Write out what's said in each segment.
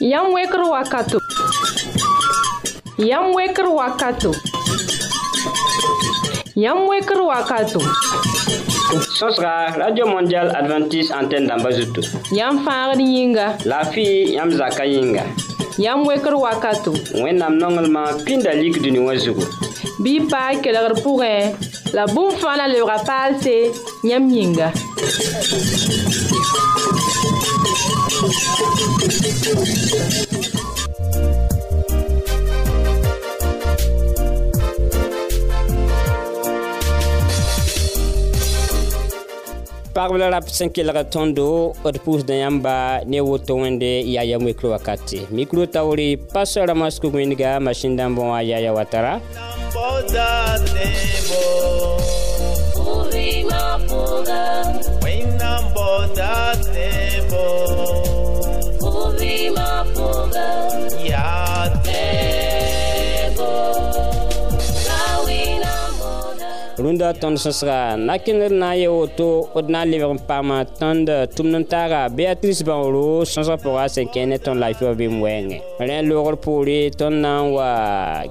Yam weker wakato. Yam weker wakato. Yam weker wakato. Sosra, Radio Mondial Adventist Antenne d'Ambazuto. Yam fangr yinga. La fille yam zaka yinga. Yam weker wakato. Wenam nongelma pindalik duni wazugo. Bi pa kelegr pourin. La boum fana lebra palse. Yam yinga. paɣaba la rab sẽn kelg tõndo d pʋʋsdã yãmba ne woto wẽnde yaya mikro wakate mikro taoore pastor ramas kug-wẽndga masin dãmbẽ wã yaya watara Wẽnnaam bõda Ouvi uma fuga. E até. rũndã tõnd sõsga nakẽndr na n yɩ woto d na n lebg n paama tõnd tʋmd n taaga beatrice bãoro sõsg pʋgã sẽn kẽe ne tõnd lafiya vɩɩm wɛɛngẽ rẽ loogr poore tõnd na n wa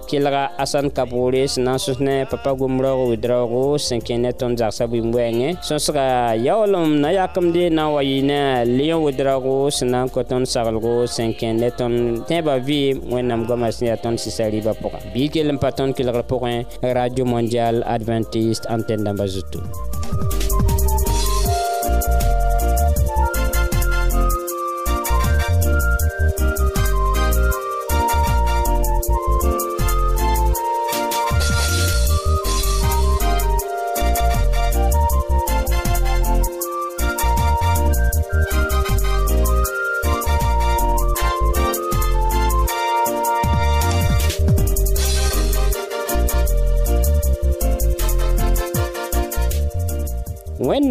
kelga asan kaboore sẽn na n sõs ne papa gom raoogo wɩd raoogo sẽn kẽe ne tõnd zagsã vɩɩm wɛɛngẽ sõsga yaoolem na yakemde na n wa yɩ ne leon wɩd raoogo sẽn na n kõ tõnd saglgo sẽn kẽe ne tõnd tẽebã vɩɩm wẽnnaam goamã sẽn yaa tõnd sɩsa rɩɩbã pʋga bɩ kell n pa tõnd kelgr pʋgẽ radio mondial adventiste east antenna number 2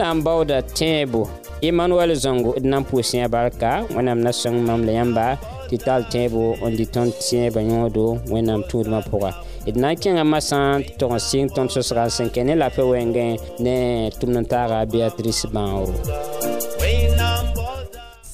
sã n baooda tẽebo emmanuɛl zõngo d na n pʋʋs yã barka wẽnnaam na sõng mam la yãmba tɩ tall tẽebo n dɩ tõnd tẽebã yõodo wẽnnaam tũudmã pʋga d na n kẽngã masã tɩ tog n sɩng tõnd sõsga sẽn kẽ ne la pa wɛngẽ ne tʋmd n taaga beatrice bãoro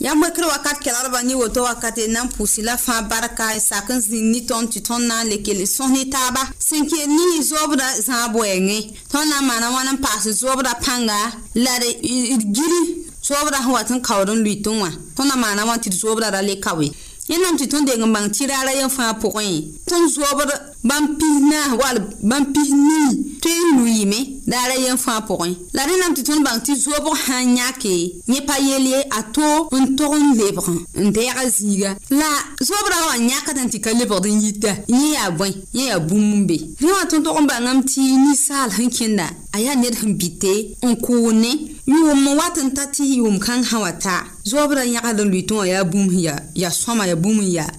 yãmb wekr wakat kelgdbã ne woto wakate na n pʋʋsila fãa barka e sak n zĩnd ne tõnd tɩ tõnd na n le kell sõs ne taaba sẽn kell ne zoobda zãag bɛɛngẽ tõnd na n maana wãn n paas zoobda pãnga la d giri zoobda sẽn wat n kaood n luɩt n wã tõnd na maana wã tɩ d zoobda ra le kawe yẽnnaam tɩ tõnd deng n bãng tɩ raara yẽ fãa pʋgẽ tõnd zoobd bãmb pis naas wall bãmb pis nii tõe n luiime daara yen fãa pʋgẽ la rẽ nam tɩ tõnd bãng tɩ zoobg sã n yãke yẽ pa yel ye a to n tog n lebg n a zĩiga la zoob raoogã yãkd n tɩ ka lebgd n yita yẽ yaa bõe yẽ yaa bũmb n be rẽ wã tõnd tog n bãngame tɩ ninsaal sẽn kẽnda a yaa ned sẽn bite n kʋʋg ne yʋʋm wat n ta tɩ yʋʋm-kãng sã wa ta zoobda yãgd n lʋɩ tɩ wã yaa bũmb ya sõma ya bũmb n ya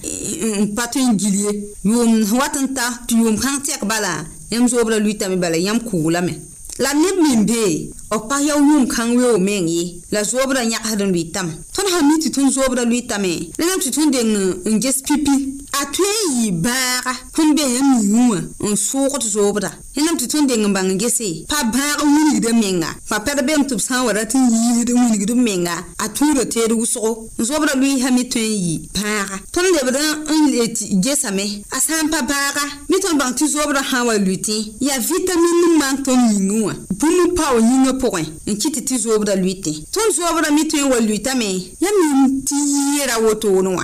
n pa tõe n gil ye yʋʋm wat n ta tɩ yʋʋm-kãng tɛk bala yãmb zoobda lʋɩtame bala yãmb kʋʋlame la neb min bee b pa yaoo yũʋm kãng weoog meng ye la zoobrã yãksd n lʋɩ tame tõnd sã mi tɩ tõnd zoobrã lʋɩ tame rẽnam tɩ tõnd deng n ges pipi a tõe n yɩ bãaga sẽn be yãmb yũ wã n sʋʋgd zoobda yẽnam tɩ tõnd deng n bãng gese pa bãag wilgdã menga pa pɛd bem tɩ b sã n wa rat n yiisd n wilgd menga a tũudã teed wʋsgo n zoobda me tõe n yɩ bãaga tõnd lebd n gesame a sã n pa bãaga me tõnd bãng tɩ zoobdã sã n wa lʋɩtẽ yaa vitamin n maan tõnd yĩngẽ wã bũmb pao yĩngã pʋgẽ n kɩ tɩ tɩ zoobda lʋɩtẽ tõnd zoobdã me tõe n wa lʋɩtame yãmb yĩm tɩ yɩɩra wotoone wã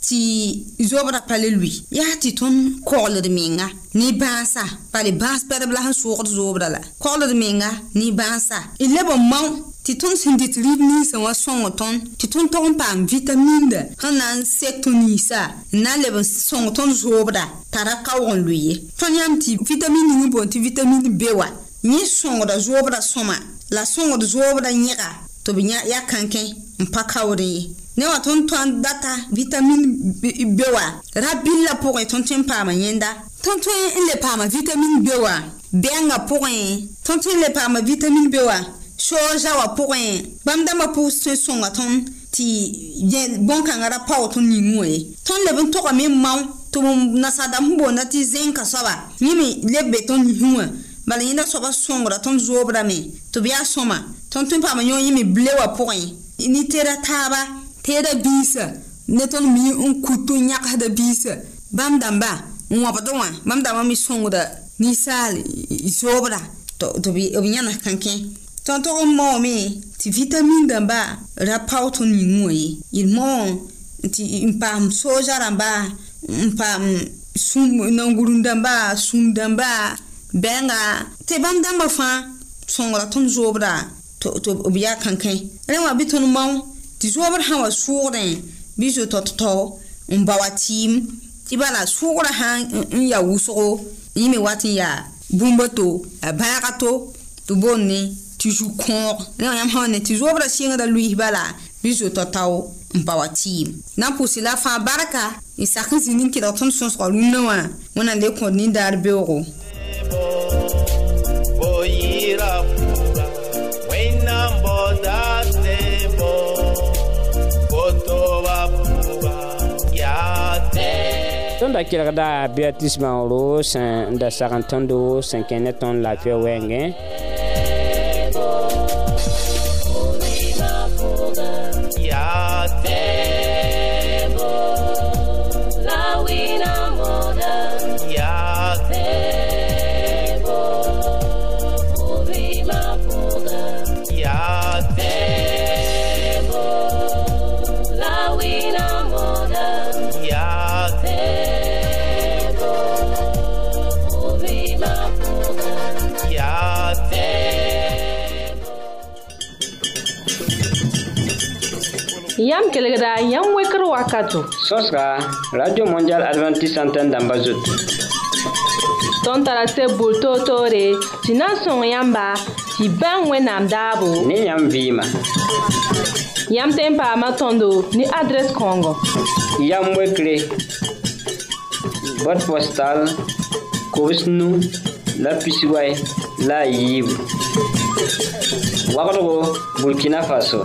tɩ zobrã pa le lui yaa tɩ tõnd kogld menga ne bãasa bale bãas pɛdb la sẽn soogd zoobrã la kogld menga ne bãasa y leb n mao tɩ tõnd sẽn dɩt rɩb ninsã wã sõng tõnd tɩ tõnd tog n paam vitaminda sẽn na n sek tõnd ninsã n na n leb n sõng tõnd zoobda tara kaoog n lui ye tõnd yãmb tɩ vitamin ning n boond tɩ vitamin b wa yẽ sõngda zoobrã sõma la sõngd zoobrã yẽga tɩ b ya kãnkẽ n pa kaoodẽ ye ne wa ton data vitamin b wa ra billa ton tõnd tõe paama yẽnda le paama vitamin b wa bɛngã pʋgẽ pourin. tõe le paama vitamin b wa sooza wa pourin. bãmb dãmbã pʋgs tõe sõnga tõnd tɩ bõn-kãngã ra pao tõnd ning ye tõnd le n togame n mao tɩ nasadam sẽn boonda tɩ zẽnka soaba yẽ me leb be Ton yĩsẽ wã bala yẽnda soaba sõngra tõnd teeda biisa ne tõnd mi n kutu yãgsda biisa bãmb dãmba n wãbd wã bãmb dãmbã mi sõngda ninsaal zoobra tɩ b yãna kãn-kẽ tõnd tog n maoome tɩ vitamin dãmba ra pao tõnd yĩng wã ye yel mao tɩ n paam sooza rãmba n paam nangurum dãmba sũm dãmba bɛnga tɩ bãmb dãmbã fãa sõngra tõnd zoobra tɩ b yaa kãn-kẽ rẽ wã bɩ tõnd mao tɩ zoobd sã wa sʋʋgdẽ bɩ zo-to-to n ba wa tɩɩm tɩ bala sʋʋgrã sã n ya wʋsgo yẽ me wat n yaa bũmba to yaa bãaga to tɩ boond ne tɩ zu-kõog ne wã yãmb sã wa ne tɩ zoobrã sɩngda luiis bala bɩ zo-to-to n pa wa tɩɩm na n pʋsy la fãa barka n sak n zĩ nin kelg tõnd sõsga rũndã wã wẽnnaam le kõd nindaar beoogo tõnda kelgda beatrice bãoro sẽn da sag n tõndo sẽn kẽ ne tõnd lafɩa wɛɛngẽ Yam kelegda, yam wekro wakato. Sos ka, Radio Mondial Adventist Santen damba zot. Ton tarase boul to to re, si nan son yamba, si ben we nam dabo. Ne yam vima. Yam tempa matondo, ni adres kongo. Yam wekre, bot postal, kowes nou, la pisiway, la yib. Wakato go, Burkina Faso.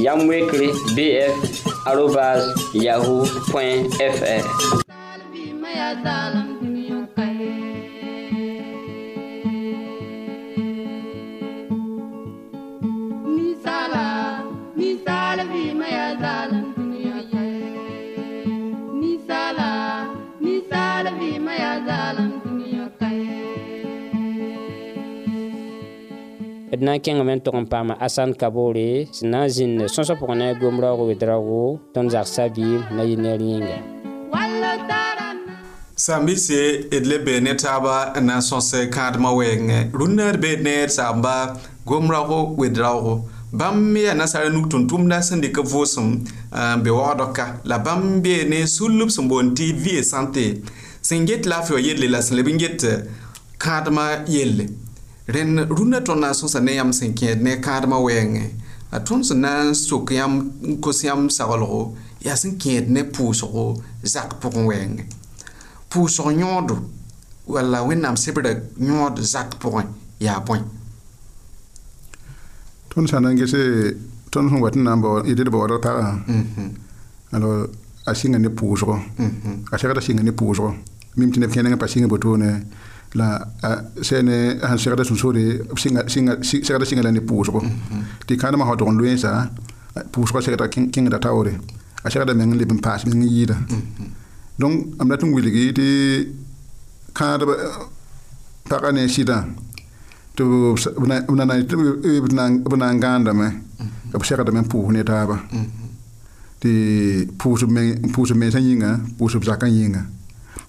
yamwekre bf yahoo.fr d na n kẽngame n tog n paama asan kabore sẽn na n zĩnd sõsã pʋgẽ na gom raoogo wed raoogo tõnd zagsã biim na yɩ ner yĩnga sãn-bɩse d le bee ne taaba n na n sõs kãadmã wɛɛngẽ rũnnaad na d beed ne d saamba gom raoogo wed raoogo bãmb yaa nasara nug tʋm-tʋmdã sẽn dɩk b vʋʋsem n be wagdka la bãmb bee ne sulb sẽn boond tɩ vie sãnte sẽn get laafɩ wã yelle la sẽn leb n get kãadmã yelle rẽnd rũndã tõnd na n sõsa ne yãmb sẽn kẽed ne kãadmã wɛɛngẽ la tõnd sẽn na n sok yãmb n kos yãmb saglgo yaa sẽn kẽed ne pʋʋsgo zak pʋgẽ wɛɛngẽ pʋʋsg yõodo walla wẽnnaam sebrã yõod zak pʋgẽ yaa bõe tõnd sã n na n ges tõnd sẽn wat n na n d d baoodg pagã alors a sɩnga ne pʋʋsgo mm-hmm. a segda sɩnga ne pʋʋsgo mim tɩ neb kẽnegẽ pa sɩnga botone la sene han segda sun sore singa singa segda singa lani pusgo ti kana ma hodon luensa pusgo segda king da tawre a segda men libin pass ngi yida donc am wili wiligi ti kana pakane sida to una na na na nganda me ab segda men pu ne taba ti pusu men pusu men sanyinga pusu zakan yinga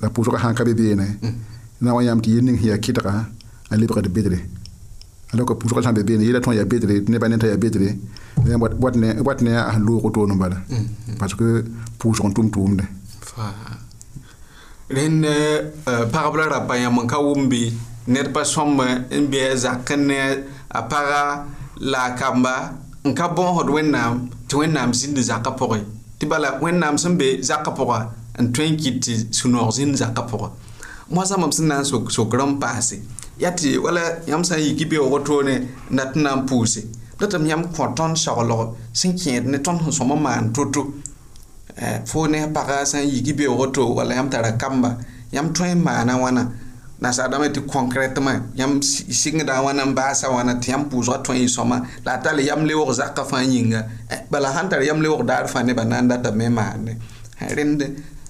la pʋʋsga sã n ka be beene na wa yãmb tɩ yel ning sẽn yaa kɩtga a lebgd bedre a ka pʋʋsga sã be beene yela tõe n bedre tɩ nebã ne t'a yaa bedre wat ne a sẽn loog toor n bala parce que pʋʋsg n tʋm tʋʋmde rẽnd pagb la yãmb n ka eh, eh, wʋmbe ned pa sõmb eh, n be a zak ne a paga la a kamba n ka bõosd wẽnnaam tɩ wẽnnaam zĩnd zakã pʋgẽ tɩ bala wẽnnaam sẽn be zakã pʋga n tõe n kɩt tɩ sũ-noog zĩnd zakã pʋgã moasã mam sẽn na n sok rãmb paase yaa tɩ wala yãmb sã n yiki beoogo toone n dat n na n pʋʋse datame yãmb kõ tõnd soglg sẽn kẽed ne tõnd sẽn sõm n maan to-to eh, fo ne pagã sã n yiki beoogo to wala yãmb tara kamba yãmb tõe n maana wãna nasaadame tɩ kõnkrɛtmã yãmb sɩngda wãna n baasa wãna tɩ yãmb pʋʋsga tõe y sõma la a tar yamb leoog zakã fãa yĩnga eh, bala sãn tar yamb leoog daar fãa nebã na n datame n maande eh, rẽnd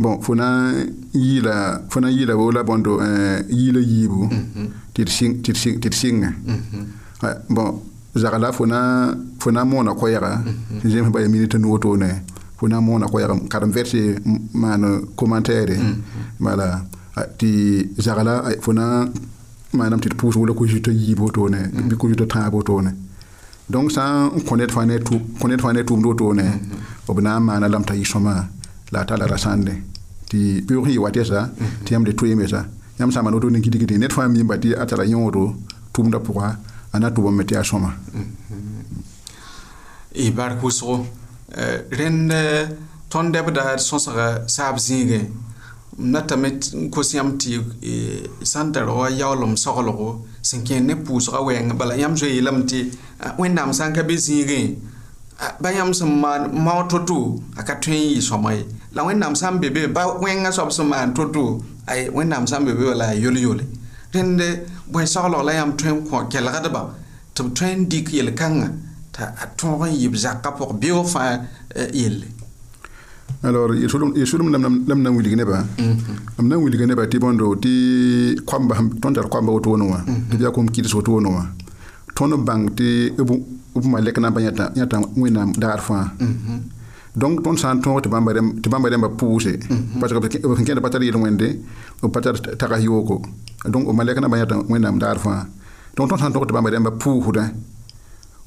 bon fo na yila fo na yila wola bondo eh, yila yibu mm -hmm. tir sing tir sing tir sing mm eh, bon zagala fo na fo na mona ko mhm. yara je -hmm. jem minute no to ne fo na mona ko yaga karam verse man commentaire mm voilà eh, ti zagala eh, fo na manam tit pousse wala ko jito yibo to ne mm bi ko jito tabo to ne donc ça connaître fanet tout connaître fanet tout do to ne mhm. obna mana lam ta la a tara rasãnde tɩ pʋʋg yɩ wa tɛsa tɩ yãmb de toeeme sa yãmb sã n maan woto ning kɩdgdẽ ned fãa mimba tɩ a tara yõodo tʋʋmdã pʋga a na tʋbame tɩ a sõma y bark wʋsgo eh, rẽnd tõnd dɛbda d sõsga saab zĩige m natame n kos yãmb tɩ sã n tar wa yaoolem eh, soglgo sẽn kẽer ne pʋʋsga wɛɛngẽ bala yãmb zoe yeelame tɩ ah, wẽnnaam sã n ka be zĩigẽ ah, ba yãmb sẽn maan mao to-to a ka tõe n yɩ sõma ye la wẽnnaam sã n be be ba wẽngã soab sẽn maan to-to ay wẽnnaam sã n be be wala a yol-yole rẽnd bõe-soglg la yãmb tõe n kõ kelgdba tɩ b tõe n dɩk yel-kãngã t'a a tõog n yɩb zakã pʋg beoog fãa eh, yelle alors yesodum lam na n wilg nebã b mm-hmm. na n wilg nebã tɩ bõndo tɩ koamba tõnd tar koamba woto wẽn wã mm-hmm. tɩ bɩa kom kɩds woto wẽn wã tõnd bãng tɩ b malɛk na n pa yãta wẽnnaam daar fãa mm-hmm. donc tõnd sã tõog tɩ bãmba rẽmba pʋʋse parce que b sẽn kẽeda pa tar yel wẽnde b pa tar tags yoogo donc b malɛk nambã yãta wẽnnaam daar fãa donc tõnd sã n tõg tɩ bãmba rẽmba pʋʋsda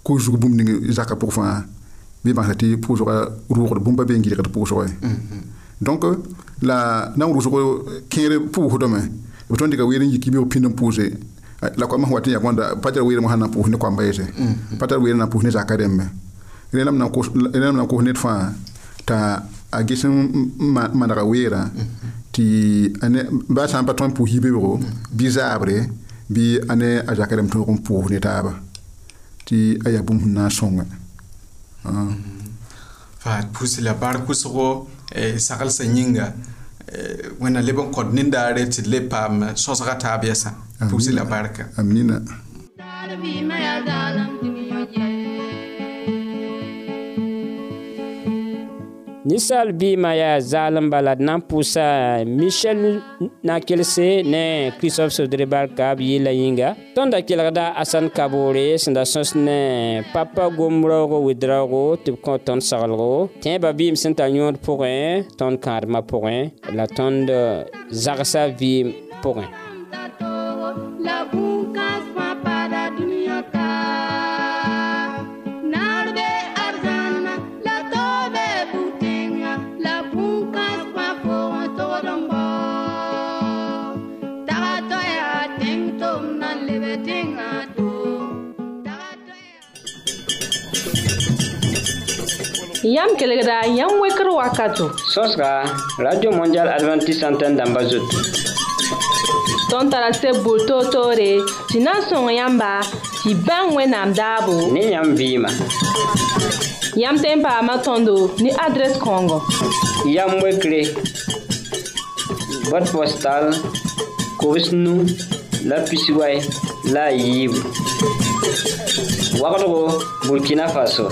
kʋ zug bũmb ning zakã pʋg fãa bɩ bãngsa tɩ pʋʋsga rʋʋgd bũmba bee n gɩlgd pʋʋsgɛ donc euh, la na n kẽer pʋʋsdame b tõnd dɩka weer n yik bɩ b pĩnd n pʋʋse la koamã sẽn wa tɩ yã bõnda pa tar weer mosã na pʋʋs ne koamba yeese pa tar weer na pʋʋs ne zakã les na kos ned fãa t'a a ges n manega weera tɩ ba sã n pa tõe n pʋʋs pas bɩ zaabre bɩ a ne a zak rem tõog n pʋʋs ne a bũmb sẽn na n sõnga a ah. pʋs la baar kʋsgo eh, yĩnga eh, wẽnna leb n kõd nindaare tɩ le paam sõsga taab yɛsã la barka amina ninsaal biima yaa zaalembã la d na n pʋʋsa michel na-kelse ne christophe sodre barkaab yɩɩla yĩnga tõnd da kelgda asan kaboore sẽn da sõs ne papa gom raoogo wɩd raoogo tɩ b kõ tõnd saglgo tẽebã vɩɩm sẽn tar yõod pʋgẽ tõnd kãadmã pʋgẽ la tõnd zagsa vɩɩm pʋgẽ Yam kelegda, yam weker wakato. Sos ka, Radio Mondial Adventist Antenne damba zotou. Ton tarase boul to to re, si nan son yamba, si ban we nam dabo. Ne yam vima. Yam tempa matondo, ni adres kongo. Yam wekre, bot postal, kowes nou, la pisiway, la yib. Wakdo go, Burkina Faso.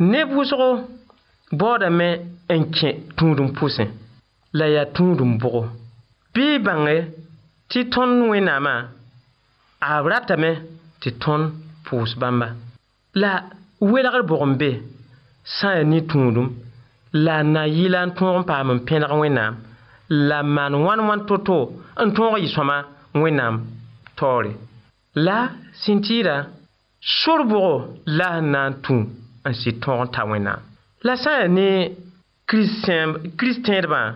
neb wʋsgo baoodame n kẽ tũudum pʋsẽ la yaa tũudum bʋgo bɩ y bãnge tɩ tõnd wẽnnaamã a ratame tɩ tõnd pʋʋs bãmba la welgr bʋg n be sã n yaa ni-tũudum la na yɩla n tõog n paam n pẽlg wẽnnaam la maan wãn wãn to-to n tõog yɩ-sõma wẽnnaam taoore la sẽn tɩɩda sor-bʋgo la sẽn na n tũu ansi ton tawen nan. La san ane, kris ten dban,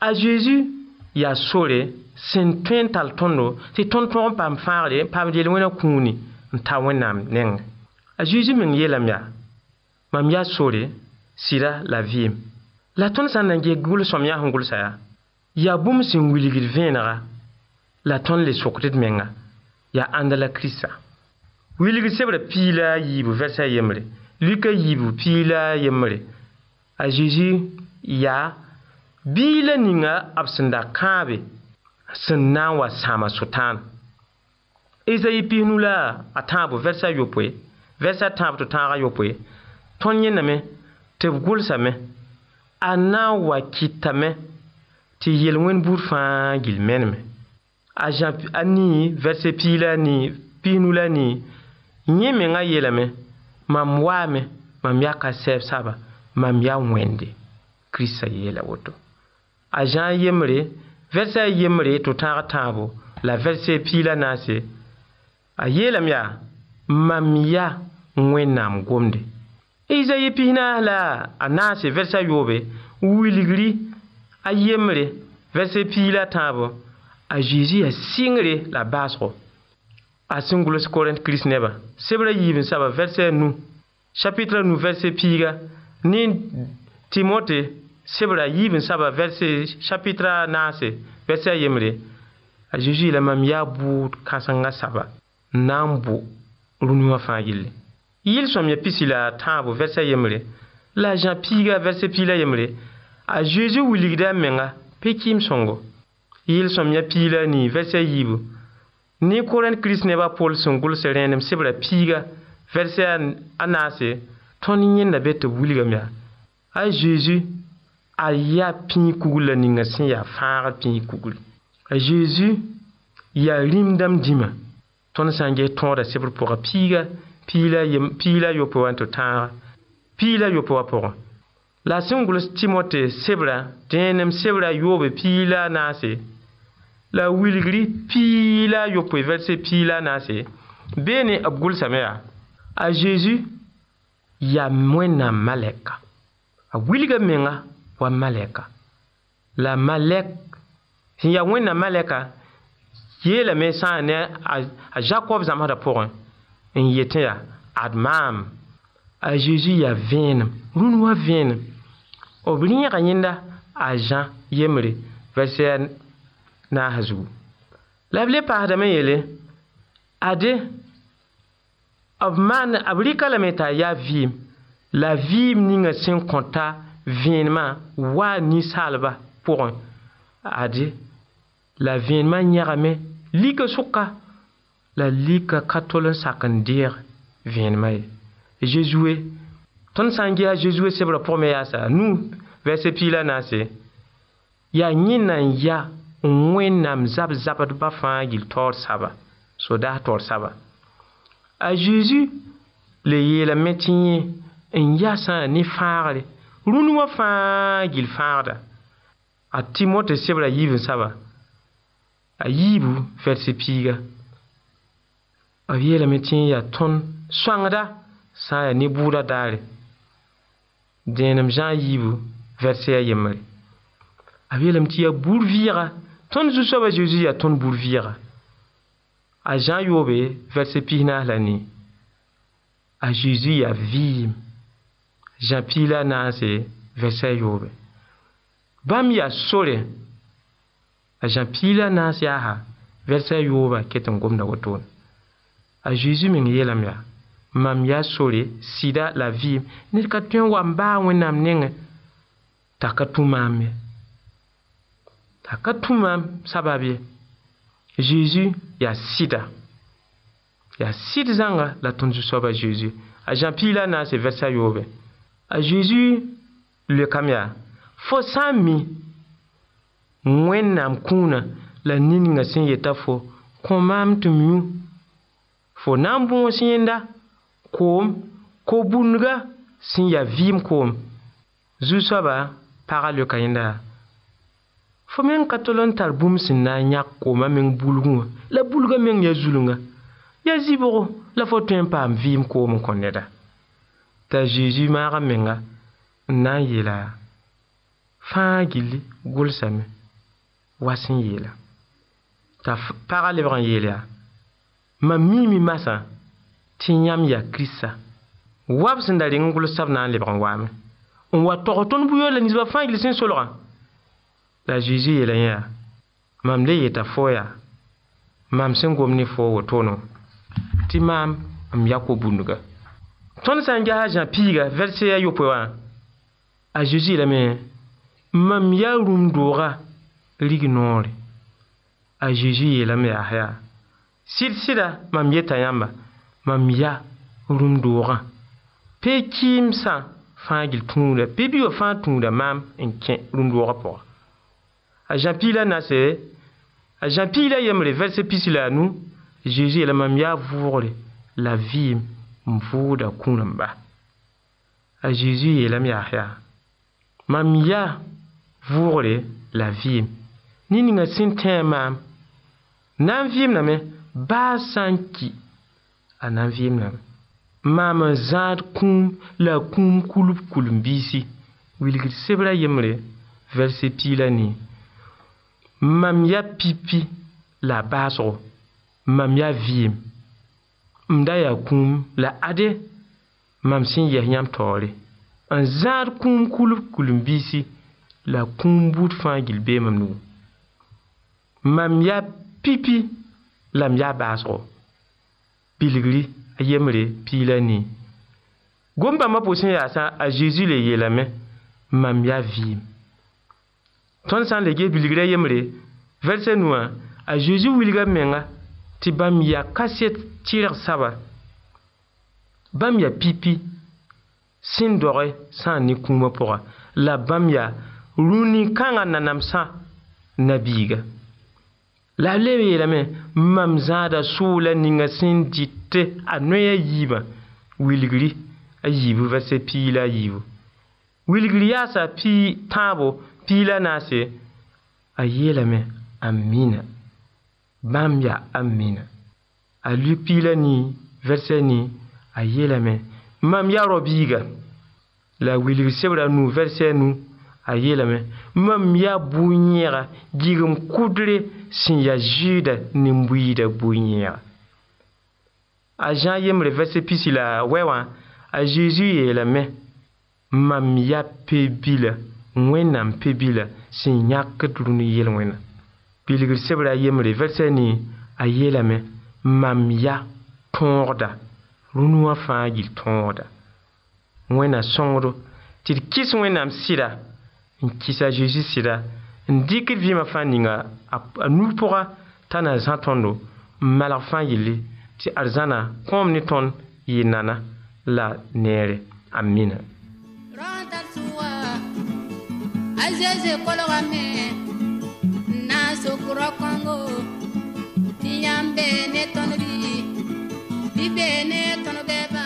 a Jezu, ya sore, sen ten tal ton nou, se ton ton pa m farde, pa m jelwen akouni, m tawen nan, neng. A Jezu mwen ye lam ya, ma m ya sore, si la la vi. La ton san nan ge goul som ya hongoul sa ya. Ya boum se m wili gil ven nara, la ton le sokred men ya, ya andala kris sa. Wili gil sep re pi la, yi bo versayem re, Lika yibu pi la ye mre. A Jeji ya bilan nga ap senda kabe. Sen nan wa sama sotan. Eza yi pi nula atanbo versa yopwe. Versa atanbo to tanga yopwe. Ton yen name. Tev goul same. A nan wa kitame. Te yelwen burfan gilmen me. A jan pi an ni verse pi la ni pi nula ni. Nye men nga yelame. mam waame mam yaa ka sɛbsaba mam yaa wẽnde kirista yeela woto a zãn yembre vɛrsã a yembre tɩ tãag tãabo la vɛrse piila naase a yeelame yaa mam ya wẽnnaam gomde e isayi pisnaas la a naase vɛrsã yoobe wilgri a yembre vɛrse piila tãabo a zeezi yaa sɩngre la baasgo Asen goulos koren kris neba. Sebra yivin saba verse nou. Chapitra nou verse pi ga. Nen Timote sebra yivin saba verse chapitra nan se. Verse yemre. A Jejou ila mam yabou kansan nga saba. Nan bou. Rouni wafan gile. Yil som yapisi la tanbo verse yemre. La jan pi ga verse pi la yemre. A Jejou wili gida mena pe kim son go. Yil som yapisi la ni verse yivou. Nekora Christ nevaò son go sem m sebola pigaèè aase, ton è laèt wgam mi. A Je a a pini kugula ning na se ya fara pini kugu. A Je a limdamm dima, tona sangè tonda sebrura piga, pila ye m pila yo pò an to tanra, pila yo pò pora. La songula Timte sebola de sebola yobe pila anase. la wilgri pila yopwe verse pila nase Bene abgul samea. a jésus yaa wẽnnaam maleka a wilga menga wa Maleka. la Malek sẽn ya wẽnnaam maleka yeelame ne a jacob zãmsdã pʋgẽ Yeteya Admam. a jésus ya vẽenem rũn wa vin. b a jean yemre naasã zugu la b le paasdame yeele ade b maan b rɩka lame t'a la vɩɩm ninga sẽn kõ ta vẽenemã waa ninsaalba pʋgẽ ade la vẽenemã yãgame lika sʋka la lika ka tol n sak n deeg vẽenemã ye zezue tõnd sã n gɩa zezue sebrã pʋgẽ me yaasa nu vɛrse naase yaa ya Onwen nan mzap zapat pa fan gil tol sa ba. Soda tol sa ba. A Jezu le ye la metinye en yasan ne far de. Roun wafan gil far da. A Timote sep la yivon sa ba. A yivou versi piga. A ye la metinye ton soan da. San ya nebou da da de. Den nan jan yivou versi a yemre. A ye la metinye bourvira. tõnd zu-soabã zeezi yaa tõnd bur vɩɩga a zãn yoobe vɛrse pisnaas la ni a zeezi yaa vɩɩm zã piis la a naase vɛrsa a yoobe bãmb yaa sore a zã piis la a naas yaasa vɛrsa a yooba ket n gomda wotone a zeezi meng yeelame yaa mam yaa sore sɩda la vɩɩm ned ka tõe n wa n baag wẽnnaam nengẽ t'a ka tũ maam ye Ta katouman sababye Jezu ya sida Ya sida zanga La ton zousoba Jezu A janpilana se versa yobe A Jezu luekamya Fosami Mwen nam kouna La nin nga senye ta fo Kouman mtoum yon Fonan mpoum bon senye nda Koum, kouboun nga Senye vim koum Zousoba para luekamya Fome yon katolon talboum se nan yak kouman menk boulgoun, la boulga menk yazuloun. Yaziborou, la fotwen pa amvim kouman kone da. Ta Jejiv maram menka nan ye la. Fan gili goul sami, wasen ye la. Ta para lebran ye la. Mami mimasa, tenyam ya kris sa. Wap sen dadi yon goul sab nan lebran wame. On wato roton bouyo la nizwa fan gili sen soloran. La jejiye la nye, mam leye ta fo ya, mam sen gomne fo wo tono, ti mam amyako bundo ka. Ton sa nge a jan piga, velse ya yopwe wan, a jejiye la men, mam ya rumdora ligi non li, a jejiye la men a haya. Sil sila, mam ye tayan ba, mam ya rumdora. Pe kim san fangil tono la, pe bi yo fang tono la, mam enken rumdora pora. A jampi la nasye, a jampi la yemre, verse pi sila anou, Jezu yela mamiya vwore, la vi m mwou da koun mba. A Jezu yela mmiya a kya, mamiya vwore, la vi m. Nini nga sin ten m am, nan vi m name, ba san ki, a nan vi m name, mame zad koun, la koun koulou koulou mbi si, wili kri sebra yemre, verse pi lani, Mamiya pipi la baso, mamiya viyem. Mda ya koum la ade, mamsen yeknyam tole. An zan koum koulou koulou mbisi, la koum bout fangilbe mbam nou. Mamiya pipi la mbya baso. Piligli ayemre pilani. Gwam pa mwa posen yasan a Jezi le ye lamen, mamiya viyem. Ton san lege bil yèmle vers a Jo wilgamenga te bamá kasèt tir saba. Bam ya pipi se dore san kunmapora, la bam runi kangan na namsa na bigga. La leme ramen m’mzada so la ninga se di te an noya yba wilgli ayibu vasepi la yvo. Wilgliaá sa pi taabo. Si la nasi, a ye la men, ammine. Bam ya ammine. A lupi la ni, verse ni, a ye la men. Mam ya robiga. La wili se wlan nou, verse nou, a ye la men. Mam ya bounyera, digon koudre, sin ya jida, nemwida bounyera. A jan yemre, verse pisila, wewa, a jezu ye la men. Mam ya pebi la. wẽnnaam pi bila sẽn yãk d rũn yel wẽna bilgd sebrã yembre vɛrsɛ ni a yeelame mam ya tõogda rũn wã fãa yil tõoda wẽna sõngdo tɩ d kɩs wẽnnaam sɩda n kɩsa zeezi sɩda n dɩk d vɩɩmã fãa ninga a nur pʋga t'a na zã tõndo n malg fãa yelle tɩ ad zãna kõom ne tõnd yɩ nana la neere amina azeze kologame nasokuro kongo tiyan be ne tɔnɔ bi bi be ne tɔnɔ bɛɛ ba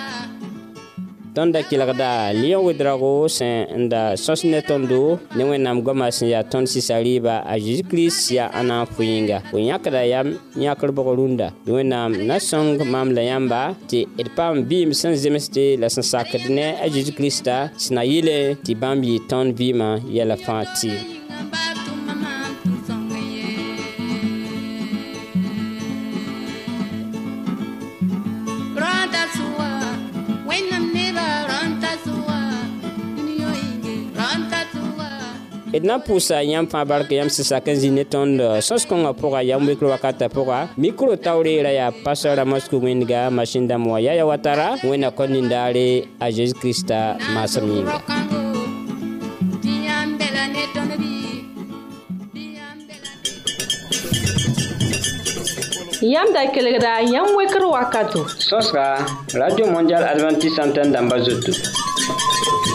tõnd da kelgda lɩ-yã wedrago sẽn n da sõs ne tõndo ne wẽnnaam goamã sẽn yaa tõnd sɩsa rɩɩba a zeezi-kirist yaa a na n fo yĩnga fo yãkda yam yãkr-bog rũndã tɩ wẽnnaam na sõng maam la yãmba tɩ d paam bɩɩm sẽn zems tɩ la sẽn sakd ne a zeezi-kiristã sẽn na yɩle tɩ bãmb yɩ tõnd vɩɩmã yɛlã fãa tɩɩm d na n pʋʋsa yãmb fãa bark yãmb sẽn-sak n zĩ ne tõnd sõs-kõngã pʋga yam wekr wakatã pʋga mikro taoreera yaa pastor ramos kug wẽndga masin dãmb wã yaya wa tara wẽnna kõ nindaare a zeezi kirista maasem yĩnga Yam da kelegra, yam wekr wakato. Sos ka, Radio Mondial Adventist Santen damba zotou.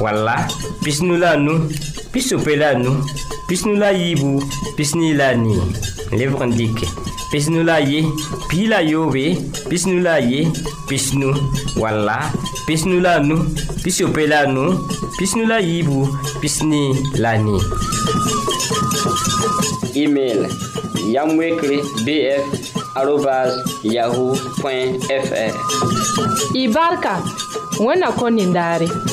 wala pisnu la a nu pisope la a nu pisnu la a yiibu pisnii la a nii lebg n dɩke pisnu la a ye pii la a yoobe pisnu la a ye pisnu wala pisnu la a nu pisope la a nu pisnu la a yiibu pisnii la a nii email yamwekre bf arobas yahoo fr y barka wẽnna kõ nindaare